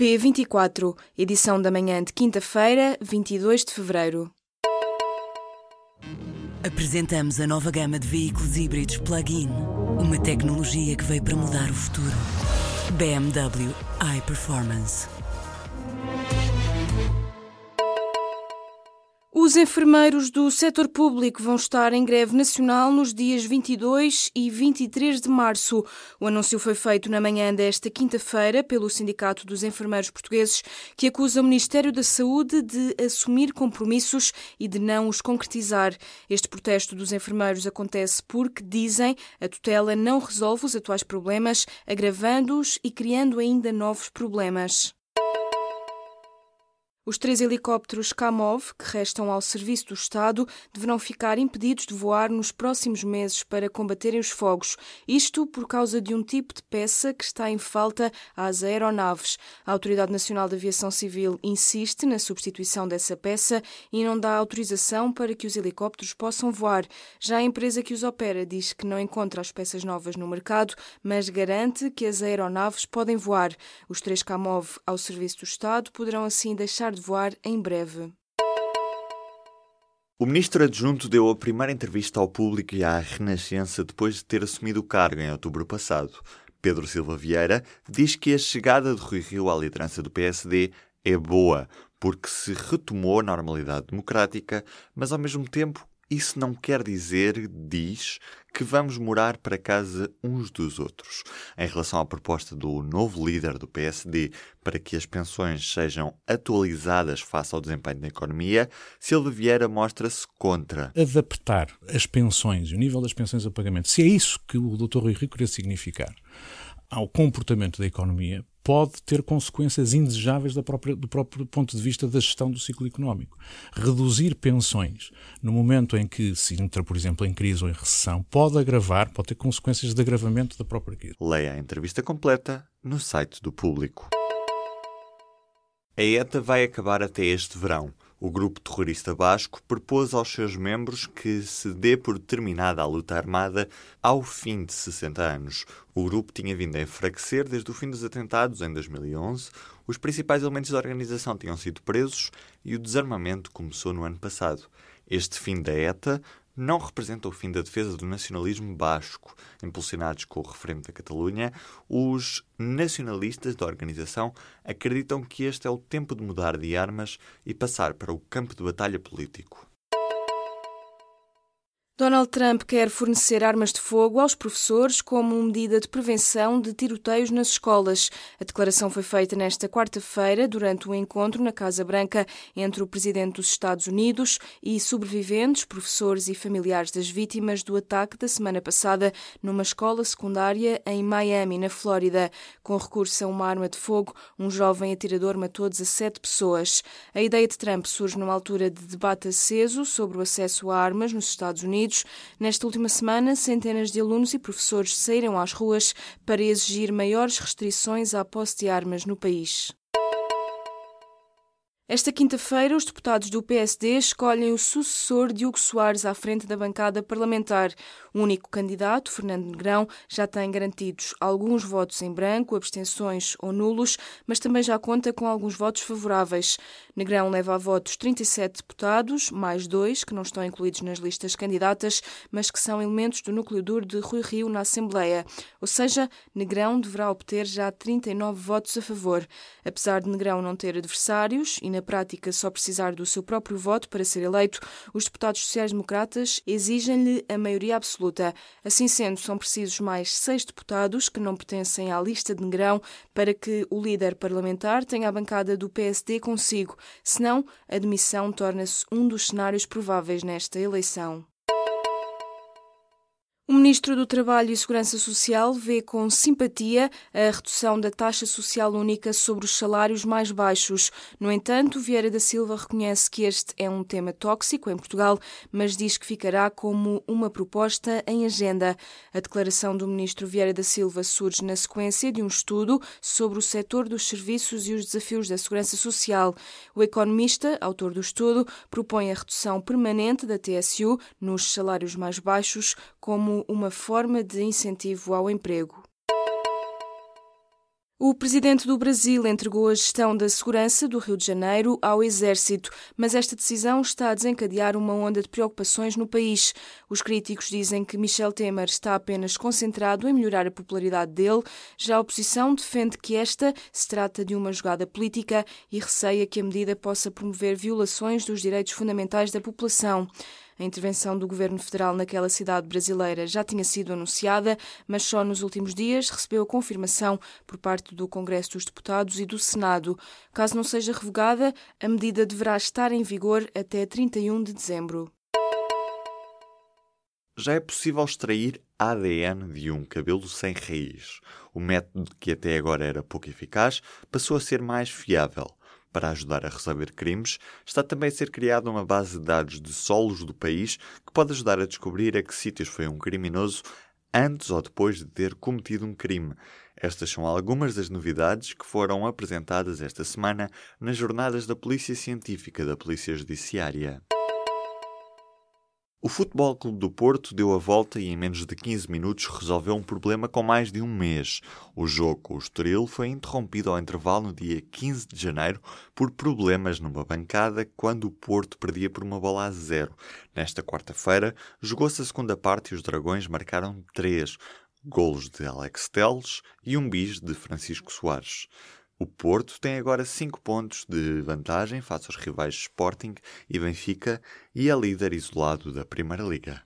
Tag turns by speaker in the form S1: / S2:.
S1: P24, edição da manhã de quinta-feira, 22 de fevereiro.
S2: Apresentamos a nova gama de veículos híbridos plug-in. Uma tecnologia que veio para mudar o futuro. BMW iPerformance.
S1: Os enfermeiros do setor público vão estar em greve nacional nos dias 22 e 23 de março. O anúncio foi feito na manhã desta quinta-feira pelo Sindicato dos Enfermeiros Portugueses, que acusa o Ministério da Saúde de assumir compromissos e de não os concretizar. Este protesto dos enfermeiros acontece porque, dizem, a tutela não resolve os atuais problemas, agravando-os e criando ainda novos problemas. Os três helicópteros Kamov, que restam ao serviço do Estado, deverão ficar impedidos de voar nos próximos meses para combaterem os fogos. Isto por causa de um tipo de peça que está em falta às aeronaves. A Autoridade Nacional de Aviação Civil insiste na substituição dessa peça e não dá autorização para que os helicópteros possam voar. Já a empresa que os opera diz que não encontra as peças novas no mercado, mas garante que as aeronaves podem voar. Os três Kamov ao serviço do Estado poderão assim deixar de voar em breve.
S3: O ministro adjunto deu a primeira entrevista ao público e à Renascença depois de ter assumido o cargo em outubro passado. Pedro Silva Vieira diz que a chegada de Rui Rio à liderança do PSD é boa, porque se retomou a normalidade democrática, mas ao mesmo tempo isso não quer dizer, diz, que vamos morar para casa uns dos outros. Em relação à proposta do novo líder do PSD para que as pensões sejam atualizadas face ao desempenho da economia, Silva Vieira mostra-se contra.
S4: Adaptar as pensões e o nível das pensões a pagamento, se é isso que o Dr. Rui Rico queria significar ao comportamento da economia, pode ter consequências indesejáveis do próprio ponto de vista da gestão do ciclo económico. Reduzir pensões no momento em que se entra, por exemplo, em crise ou em recessão, pode agravar, pode ter consequências de agravamento da própria crise.
S3: Leia a entrevista completa no site do Público. A ETA vai acabar até este verão. O grupo terrorista basco propôs aos seus membros que se dê por terminada a luta armada ao fim de 60 anos. O grupo tinha vindo a enfraquecer desde o fim dos atentados em 2011, os principais elementos da organização tinham sido presos e o desarmamento começou no ano passado. Este fim da ETA não representa o fim da defesa do nacionalismo basco. Impulsionados com o referendo da Catalunha, os nacionalistas da organização acreditam que este é o tempo de mudar de armas e passar para o campo de batalha político.
S1: Donald Trump quer fornecer armas de fogo aos professores como medida de prevenção de tiroteios nas escolas. A declaração foi feita nesta quarta-feira durante o um encontro na Casa Branca entre o presidente dos Estados Unidos e sobreviventes, professores e familiares das vítimas do ataque da semana passada numa escola secundária em Miami, na Flórida. Com recurso a uma arma de fogo, um jovem atirador matou 17 pessoas. A ideia de Trump surge numa altura de debate aceso sobre o acesso a armas nos Estados Unidos Unidos. Nesta última semana, centenas de alunos e professores saíram às ruas para exigir maiores restrições à posse de armas no país. Esta quinta-feira, os deputados do PSD escolhem o sucessor de Hugo Soares à frente da bancada parlamentar. O único candidato, Fernando Negrão, já tem garantidos alguns votos em branco, abstenções ou nulos, mas também já conta com alguns votos favoráveis. Negrão leva a votos 37 deputados, mais dois que não estão incluídos nas listas candidatas, mas que são elementos do núcleo duro de Rui Rio na Assembleia. Ou seja, Negrão deverá obter já 39 votos a favor. Apesar de Negrão não ter adversários e na na prática só precisar do seu próprio voto para ser eleito, os deputados sociais-democratas exigem-lhe a maioria absoluta. Assim sendo, são precisos mais seis deputados que não pertencem à lista de Negrão para que o líder parlamentar tenha a bancada do PSD consigo. Senão, a demissão torna-se um dos cenários prováveis nesta eleição. O Ministro do Trabalho e Segurança Social vê com simpatia a redução da taxa social única sobre os salários mais baixos. No entanto, Vieira da Silva reconhece que este é um tema tóxico em Portugal, mas diz que ficará como uma proposta em agenda. A declaração do Ministro Vieira da Silva surge na sequência de um estudo sobre o setor dos serviços e os desafios da segurança social. O economista, autor do estudo, propõe a redução permanente da TSU nos salários mais baixos como uma forma de incentivo ao emprego. O presidente do Brasil entregou a gestão da segurança do Rio de Janeiro ao Exército, mas esta decisão está a desencadear uma onda de preocupações no país. Os críticos dizem que Michel Temer está apenas concentrado em melhorar a popularidade dele, já a oposição defende que esta se trata de uma jogada política e receia que a medida possa promover violações dos direitos fundamentais da população. A intervenção do governo federal naquela cidade brasileira já tinha sido anunciada, mas só nos últimos dias recebeu a confirmação por parte do Congresso dos Deputados e do Senado. Caso não seja revogada, a medida deverá estar em vigor até 31 de dezembro.
S3: Já é possível extrair ADN de um cabelo sem raiz. O método que até agora era pouco eficaz passou a ser mais fiável. Para ajudar a resolver crimes, está também a ser criada uma base de dados de solos do país que pode ajudar a descobrir a que sítios foi um criminoso antes ou depois de ter cometido um crime. Estas são algumas das novidades que foram apresentadas esta semana nas jornadas da Polícia Científica da Polícia Judiciária. O Futebol Clube do Porto deu a volta e em menos de 15 minutos resolveu um problema com mais de um mês. O jogo com o Estoril foi interrompido ao intervalo no dia 15 de janeiro por problemas numa bancada quando o Porto perdia por uma bola a zero. Nesta quarta-feira, jogou-se a segunda parte e os Dragões marcaram três golos de Alex Teles e um bis de Francisco Soares. O Porto tem agora 5 pontos de vantagem face aos rivais Sporting e Benfica e é líder isolado da Primeira Liga.